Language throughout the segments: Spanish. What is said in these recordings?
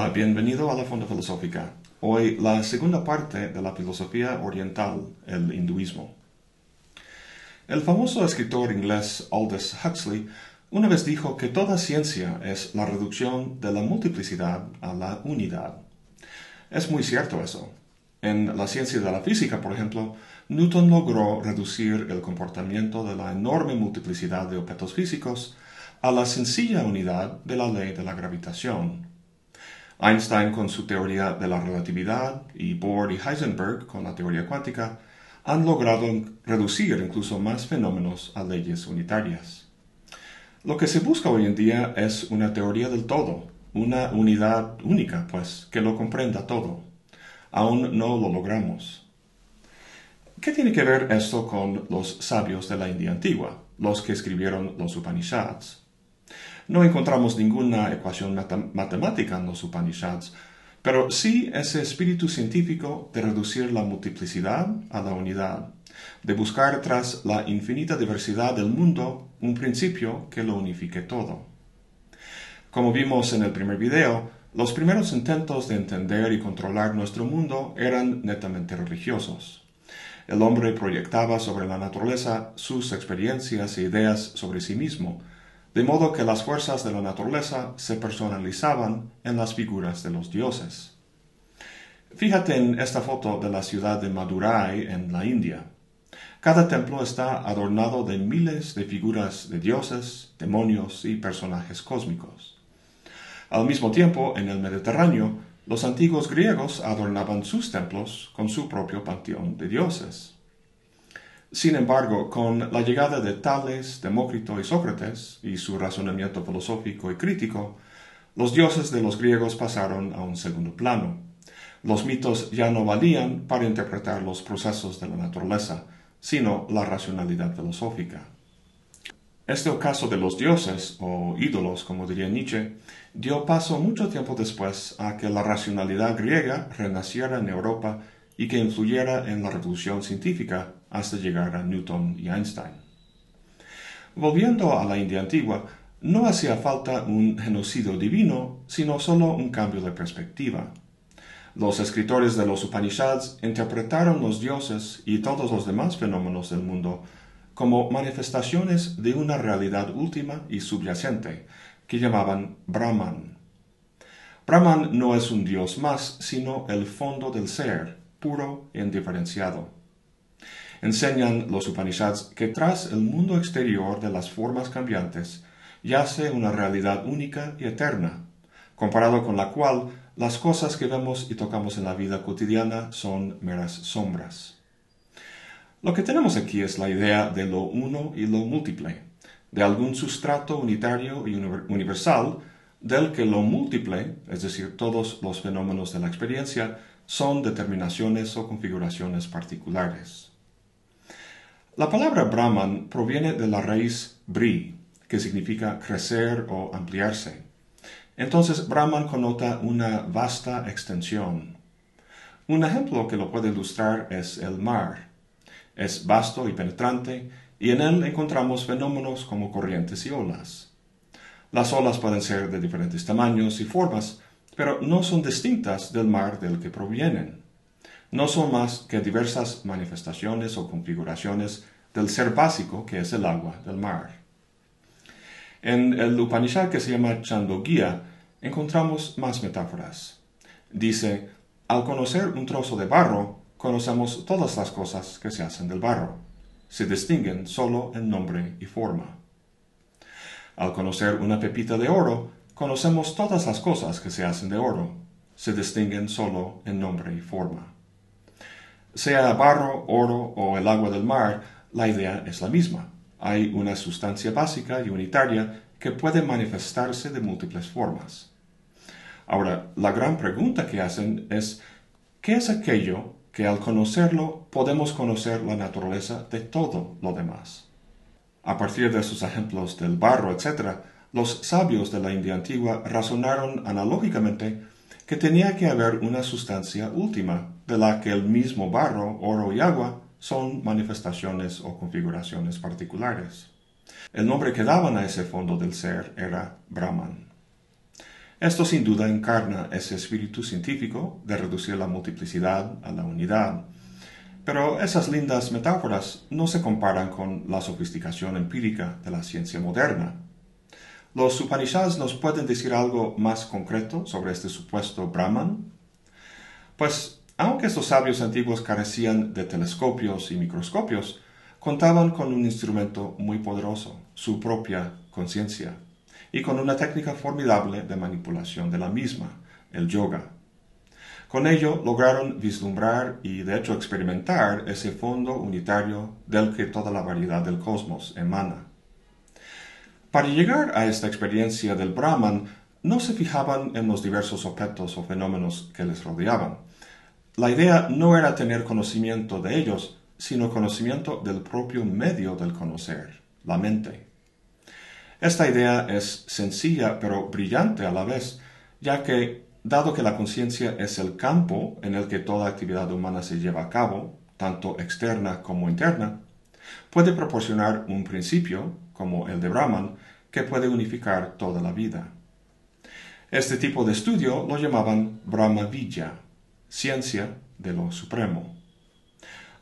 Hola, bienvenido a la Fonda Filosófica. Hoy la segunda parte de la filosofía oriental, el hinduismo. El famoso escritor inglés Aldous Huxley una vez dijo que toda ciencia es la reducción de la multiplicidad a la unidad. Es muy cierto eso. En la ciencia de la física, por ejemplo, Newton logró reducir el comportamiento de la enorme multiplicidad de objetos físicos a la sencilla unidad de la ley de la gravitación. Einstein con su teoría de la relatividad y Bohr y Heisenberg con la teoría cuántica han logrado reducir incluso más fenómenos a leyes unitarias. Lo que se busca hoy en día es una teoría del todo, una unidad única, pues, que lo comprenda todo. Aún no lo logramos. ¿Qué tiene que ver esto con los sabios de la India antigua, los que escribieron los Upanishads? No encontramos ninguna ecuación matemática en los Upanishads, pero sí ese espíritu científico de reducir la multiplicidad a la unidad, de buscar tras la infinita diversidad del mundo un principio que lo unifique todo. Como vimos en el primer video, los primeros intentos de entender y controlar nuestro mundo eran netamente religiosos. El hombre proyectaba sobre la naturaleza sus experiencias e ideas sobre sí mismo, de modo que las fuerzas de la naturaleza se personalizaban en las figuras de los dioses. Fíjate en esta foto de la ciudad de Madurai en la India. Cada templo está adornado de miles de figuras de dioses, demonios y personajes cósmicos. Al mismo tiempo, en el Mediterráneo, los antiguos griegos adornaban sus templos con su propio panteón de dioses. Sin embargo, con la llegada de Tales, Demócrito y Sócrates y su razonamiento filosófico y crítico, los dioses de los griegos pasaron a un segundo plano. Los mitos ya no valían para interpretar los procesos de la naturaleza, sino la racionalidad filosófica. Este caso de los dioses, o ídolos, como diría Nietzsche, dio paso mucho tiempo después a que la racionalidad griega renaciera en Europa y que influyera en la revolución científica hasta llegar a Newton y Einstein. Volviendo a la India antigua, no hacía falta un genocidio divino, sino solo un cambio de perspectiva. Los escritores de los Upanishads interpretaron los dioses y todos los demás fenómenos del mundo como manifestaciones de una realidad última y subyacente, que llamaban Brahman. Brahman no es un dios más, sino el fondo del ser, puro e indiferenciado. Enseñan los Upanishads que tras el mundo exterior de las formas cambiantes yace una realidad única y eterna, comparado con la cual las cosas que vemos y tocamos en la vida cotidiana son meras sombras. Lo que tenemos aquí es la idea de lo uno y lo múltiple, de algún sustrato unitario y universal del que lo múltiple, es decir, todos los fenómenos de la experiencia, son determinaciones o configuraciones particulares. La palabra Brahman proviene de la raíz Bri, que significa crecer o ampliarse. Entonces Brahman conota una vasta extensión. Un ejemplo que lo puede ilustrar es el mar. Es vasto y penetrante, y en él encontramos fenómenos como corrientes y olas. Las olas pueden ser de diferentes tamaños y formas, pero no son distintas del mar del que provienen. No son más que diversas manifestaciones o configuraciones del ser básico que es el agua del mar. En el Upanishad que se llama Chandogya encontramos más metáforas. Dice, al conocer un trozo de barro, conocemos todas las cosas que se hacen del barro. Se distinguen solo en nombre y forma. Al conocer una pepita de oro, Conocemos todas las cosas que se hacen de oro, se distinguen solo en nombre y forma. Sea barro, oro o el agua del mar, la idea es la misma. Hay una sustancia básica y unitaria que puede manifestarse de múltiples formas. Ahora, la gran pregunta que hacen es, ¿qué es aquello que al conocerlo podemos conocer la naturaleza de todo lo demás? A partir de sus ejemplos del barro, etc., los sabios de la India antigua razonaron analógicamente que tenía que haber una sustancia última, de la que el mismo barro, oro y agua son manifestaciones o configuraciones particulares. El nombre que daban a ese fondo del ser era Brahman. Esto sin duda encarna ese espíritu científico de reducir la multiplicidad a la unidad. Pero esas lindas metáforas no se comparan con la sofisticación empírica de la ciencia moderna. ¿Los Upanishads nos pueden decir algo más concreto sobre este supuesto Brahman? Pues, aunque estos sabios antiguos carecían de telescopios y microscopios, contaban con un instrumento muy poderoso, su propia conciencia, y con una técnica formidable de manipulación de la misma, el yoga. Con ello lograron vislumbrar y de hecho experimentar ese fondo unitario del que toda la variedad del cosmos emana. Para llegar a esta experiencia del Brahman, no se fijaban en los diversos objetos o fenómenos que les rodeaban. La idea no era tener conocimiento de ellos, sino conocimiento del propio medio del conocer, la mente. Esta idea es sencilla pero brillante a la vez, ya que, dado que la conciencia es el campo en el que toda actividad humana se lleva a cabo, tanto externa como interna, puede proporcionar un principio, como el de Brahman, que puede unificar toda la vida. Este tipo de estudio lo llamaban Brahma Vidya, ciencia de lo supremo.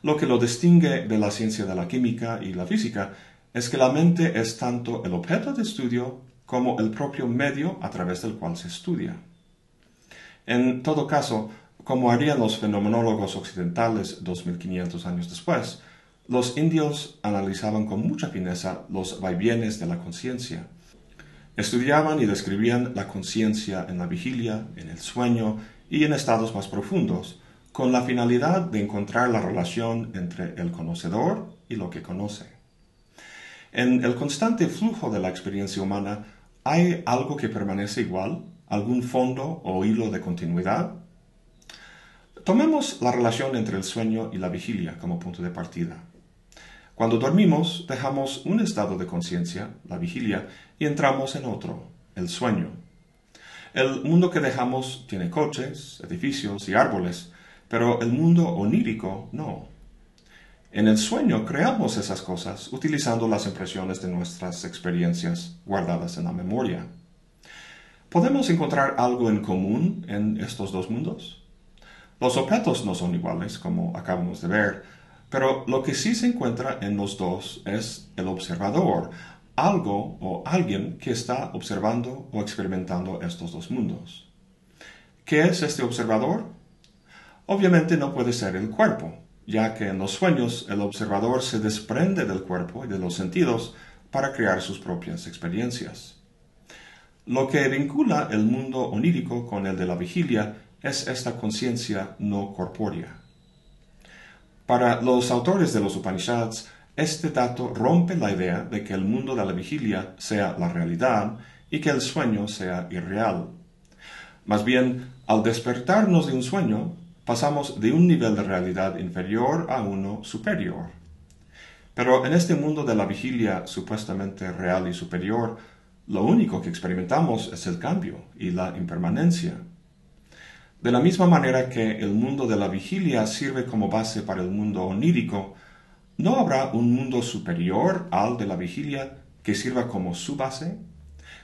Lo que lo distingue de la ciencia de la química y la física es que la mente es tanto el objeto de estudio como el propio medio a través del cual se estudia. En todo caso, como harían los fenomenólogos occidentales 2500 años después, los indios analizaban con mucha fineza los vaivienes de la conciencia. Estudiaban y describían la conciencia en la vigilia, en el sueño y en estados más profundos, con la finalidad de encontrar la relación entre el conocedor y lo que conoce. En el constante flujo de la experiencia humana, ¿hay algo que permanece igual? ¿Algún fondo o hilo de continuidad? Tomemos la relación entre el sueño y la vigilia como punto de partida. Cuando dormimos, dejamos un estado de conciencia, la vigilia, y entramos en otro, el sueño. El mundo que dejamos tiene coches, edificios y árboles, pero el mundo onírico no. En el sueño creamos esas cosas utilizando las impresiones de nuestras experiencias guardadas en la memoria. ¿Podemos encontrar algo en común en estos dos mundos? Los objetos no son iguales, como acabamos de ver, pero lo que sí se encuentra en los dos es el observador, algo o alguien que está observando o experimentando estos dos mundos. ¿Qué es este observador? Obviamente no puede ser el cuerpo, ya que en los sueños el observador se desprende del cuerpo y de los sentidos para crear sus propias experiencias. Lo que vincula el mundo onírico con el de la vigilia es esta conciencia no corpórea. Para los autores de los Upanishads, este dato rompe la idea de que el mundo de la vigilia sea la realidad y que el sueño sea irreal. Más bien, al despertarnos de un sueño, pasamos de un nivel de realidad inferior a uno superior. Pero en este mundo de la vigilia supuestamente real y superior, lo único que experimentamos es el cambio y la impermanencia. De la misma manera que el mundo de la vigilia sirve como base para el mundo onírico, ¿no habrá un mundo superior al de la vigilia que sirva como su base?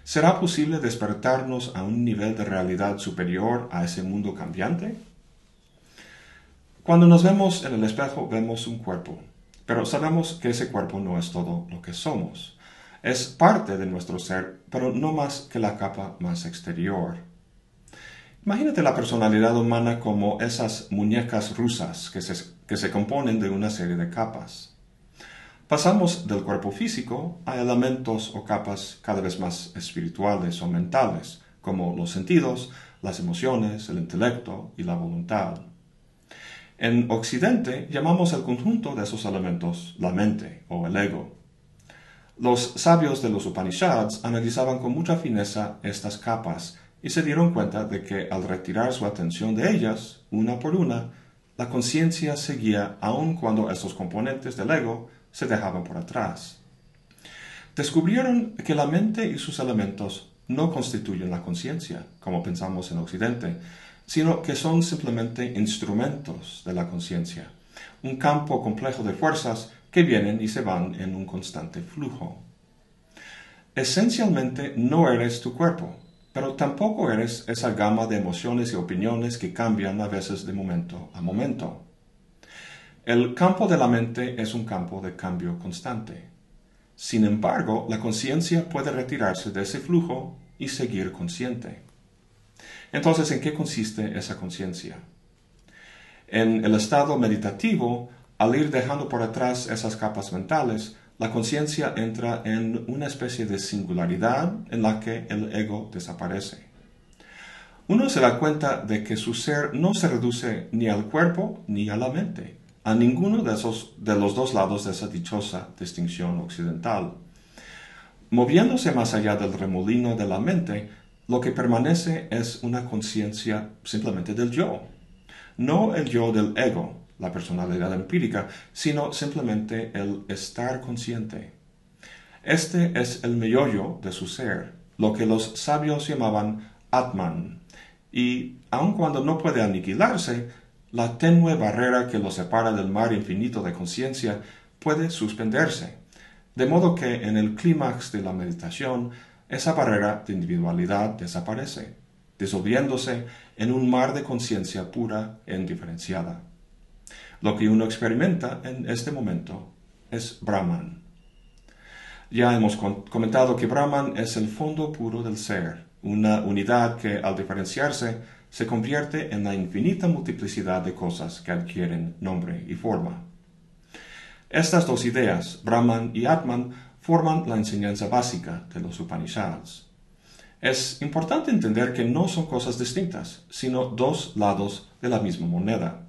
¿Será posible despertarnos a un nivel de realidad superior a ese mundo cambiante? Cuando nos vemos en el espejo vemos un cuerpo, pero sabemos que ese cuerpo no es todo lo que somos. Es parte de nuestro ser, pero no más que la capa más exterior. Imagínate la personalidad humana como esas muñecas rusas que se, que se componen de una serie de capas. Pasamos del cuerpo físico a elementos o capas cada vez más espirituales o mentales, como los sentidos, las emociones, el intelecto y la voluntad. En Occidente llamamos el conjunto de esos elementos la mente o el ego. Los sabios de los Upanishads analizaban con mucha fineza estas capas y se dieron cuenta de que al retirar su atención de ellas, una por una, la conciencia seguía aun cuando esos componentes del ego se dejaban por atrás. Descubrieron que la mente y sus elementos no constituyen la conciencia, como pensamos en Occidente, sino que son simplemente instrumentos de la conciencia, un campo complejo de fuerzas que vienen y se van en un constante flujo. Esencialmente no eres tu cuerpo, pero tampoco eres esa gama de emociones y opiniones que cambian a veces de momento a momento. El campo de la mente es un campo de cambio constante. Sin embargo, la conciencia puede retirarse de ese flujo y seguir consciente. Entonces, ¿en qué consiste esa conciencia? En el estado meditativo, al ir dejando por atrás esas capas mentales, la conciencia entra en una especie de singularidad en la que el ego desaparece. Uno se da cuenta de que su ser no se reduce ni al cuerpo ni a la mente, a ninguno de, esos, de los dos lados de esa dichosa distinción occidental. Moviéndose más allá del remolino de la mente, lo que permanece es una conciencia simplemente del yo, no el yo del ego, la personalidad empírica, sino simplemente el estar consciente. Este es el meollo de su ser, lo que los sabios llamaban Atman, y aun cuando no puede aniquilarse, la tenue barrera que lo separa del mar infinito de conciencia puede suspenderse, de modo que en el clímax de la meditación esa barrera de individualidad desaparece, disolviéndose en un mar de conciencia pura e indiferenciada. Lo que uno experimenta en este momento es Brahman. Ya hemos comentado que Brahman es el fondo puro del ser, una unidad que al diferenciarse se convierte en la infinita multiplicidad de cosas que adquieren nombre y forma. Estas dos ideas, Brahman y Atman, forman la enseñanza básica de los Upanishads. Es importante entender que no son cosas distintas, sino dos lados de la misma moneda.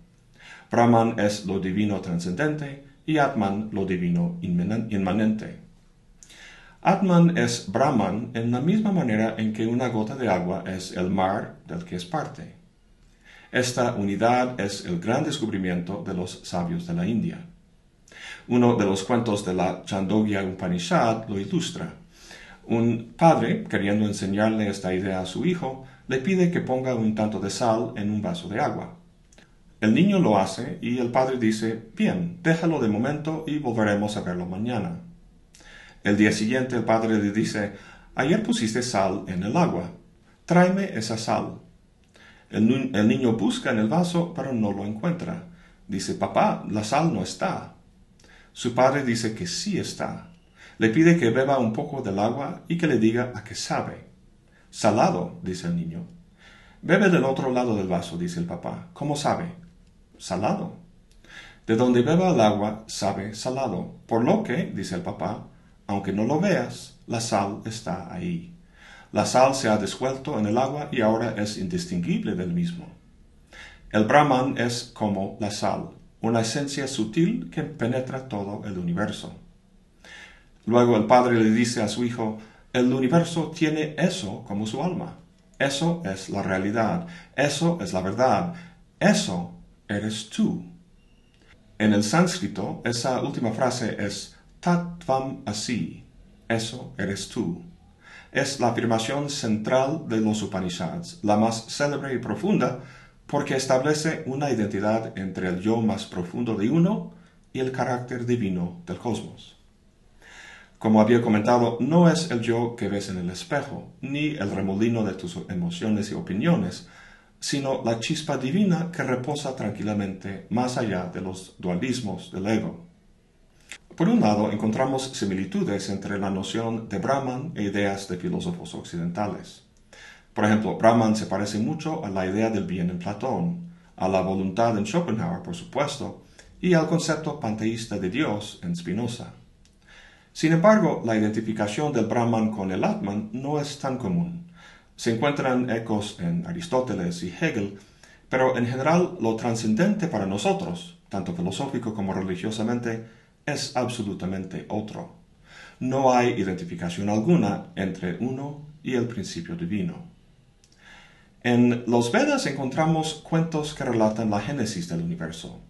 Brahman es lo divino trascendente y Atman lo divino inmanente. Atman es Brahman en la misma manera en que una gota de agua es el mar del que es parte. Esta unidad es el gran descubrimiento de los sabios de la India. Uno de los cuentos de la Chandogya Upanishad lo ilustra. Un padre, queriendo enseñarle esta idea a su hijo, le pide que ponga un tanto de sal en un vaso de agua. El niño lo hace y el padre dice, bien, déjalo de momento y volveremos a verlo mañana. El día siguiente el padre le dice, ayer pusiste sal en el agua, tráeme esa sal. El, el, niño busca en el vaso, pero no lo encuentra. Dice, papá, la sal no está. Su padre dice que sí está. Le pide que beba un poco del agua y que le diga a qué sabe. Salado, dice el niño. Bebe del otro lado del vaso, dice el papá. ¿Cómo sabe? Salado. De donde beba el agua sabe salado, por lo que, dice el papá, aunque no lo veas, la sal está ahí. La sal se ha desvuelto en el agua y ahora es indistinguible del mismo. El Brahman es como la sal, una esencia sutil que penetra todo el universo. Luego el padre le dice a su hijo, el universo tiene eso como su alma. Eso es la realidad, eso es la verdad, eso eres tú. En el sánscrito, esa última frase es tatvam asi, eso eres tú. Es la afirmación central de los Upanishads, la más célebre y profunda, porque establece una identidad entre el yo más profundo de uno y el carácter divino del cosmos. Como había comentado, no es el yo que ves en el espejo, ni el remolino de tus emociones y opiniones, sino la chispa divina que reposa tranquilamente más allá de los dualismos del ego. Por un lado, encontramos similitudes entre la noción de Brahman e ideas de filósofos occidentales. Por ejemplo, Brahman se parece mucho a la idea del bien en Platón, a la voluntad en Schopenhauer, por supuesto, y al concepto panteísta de Dios en Spinoza. Sin embargo, la identificación del Brahman con el Atman no es tan común. Se encuentran ecos en Aristóteles y Hegel, pero en general lo trascendente para nosotros, tanto filosófico como religiosamente, es absolutamente otro. No hay identificación alguna entre uno y el principio divino. En los Vedas encontramos cuentos que relatan la génesis del universo.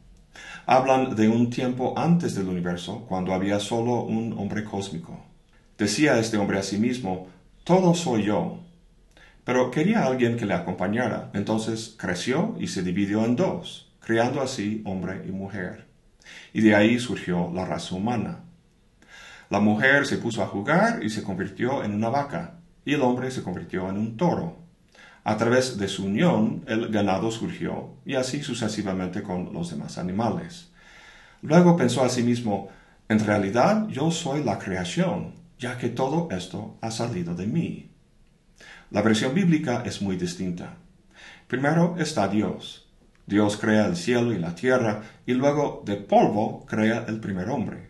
Hablan de un tiempo antes del universo, cuando había solo un hombre cósmico. Decía este hombre a sí mismo, todo soy yo, pero quería alguien que le acompañara, entonces creció y se dividió en dos, creando así hombre y mujer. Y de ahí surgió la raza humana. La mujer se puso a jugar y se convirtió en una vaca, y el hombre se convirtió en un toro. A través de su unión el ganado surgió y así sucesivamente con los demás animales. Luego pensó a sí mismo, en realidad yo soy la creación, ya que todo esto ha salido de mí. La versión bíblica es muy distinta. Primero está Dios. Dios crea el cielo y la tierra y luego de polvo crea el primer hombre.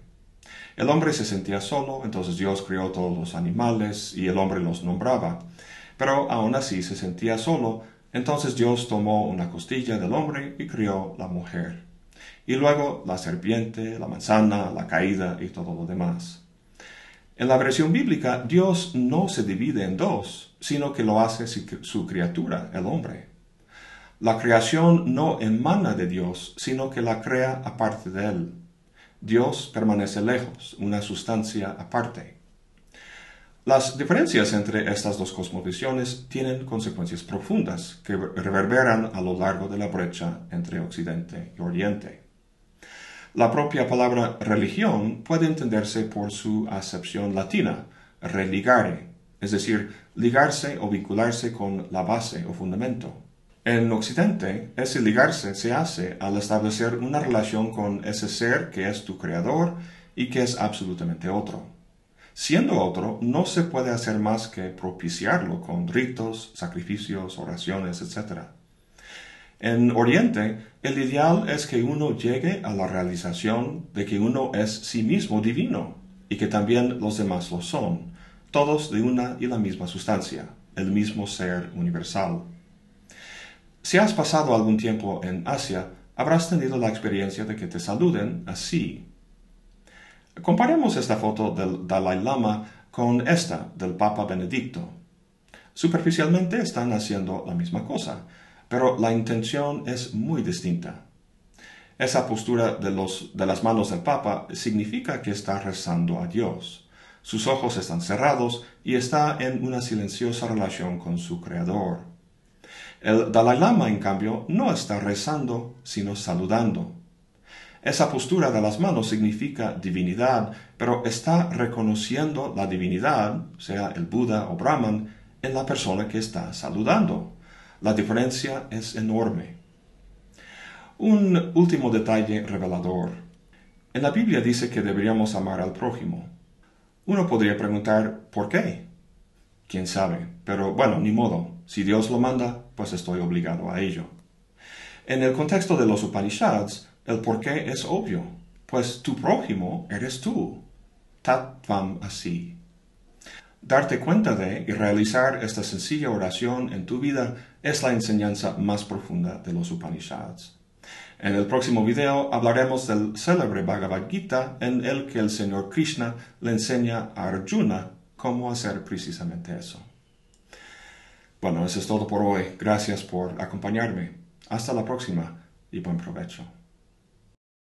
El hombre se sentía solo, entonces Dios creó todos los animales y el hombre los nombraba. Pero aún así se sentía solo, entonces Dios tomó una costilla del hombre y crió la mujer y luego la serpiente, la manzana, la caída y todo lo demás. En la versión bíblica, Dios no se divide en dos, sino que lo hace su criatura, el hombre. La creación no emana de Dios, sino que la crea aparte de Él. Dios permanece lejos, una sustancia aparte. Las diferencias entre estas dos cosmovisiones tienen consecuencias profundas que reverberan a lo largo de la brecha entre Occidente y Oriente. La propia palabra religión puede entenderse por su acepción latina, religare, es decir, ligarse o vincularse con la base o fundamento. En Occidente, ese ligarse se hace al establecer una relación con ese ser que es tu creador y que es absolutamente otro. Siendo otro, no se puede hacer más que propiciarlo con ritos, sacrificios, oraciones, etc. En Oriente, el ideal es que uno llegue a la realización de que uno es sí mismo divino y que también los demás lo son, todos de una y la misma sustancia, el mismo ser universal. Si has pasado algún tiempo en Asia, habrás tenido la experiencia de que te saluden así. Comparemos esta foto del Dalai Lama con esta del Papa Benedicto. Superficialmente están haciendo la misma cosa, pero la intención es muy distinta. Esa postura de, de las manos del Papa significa que está rezando a Dios. Sus ojos están cerrados y está en una silenciosa relación con su Creador. El Dalai Lama, en cambio, no está rezando, sino saludando. Esa postura de las manos significa divinidad, pero está reconociendo la divinidad, sea el Buda o Brahman, en la persona que está saludando. La diferencia es enorme. Un último detalle revelador. En la Biblia dice que deberíamos amar al prójimo. Uno podría preguntar, ¿por qué? ¿Quién sabe? Pero bueno, ni modo. Si Dios lo manda, pues estoy obligado a ello. En el contexto de los Upanishads, el por qué es obvio, pues tu prójimo eres tú. Tatvam así. Darte cuenta de y realizar esta sencilla oración en tu vida es la enseñanza más profunda de los Upanishads. En el próximo video hablaremos del célebre Bhagavad Gita en el que el Señor Krishna le enseña a Arjuna cómo hacer precisamente eso. Bueno, eso es todo por hoy. Gracias por acompañarme. Hasta la próxima y buen provecho.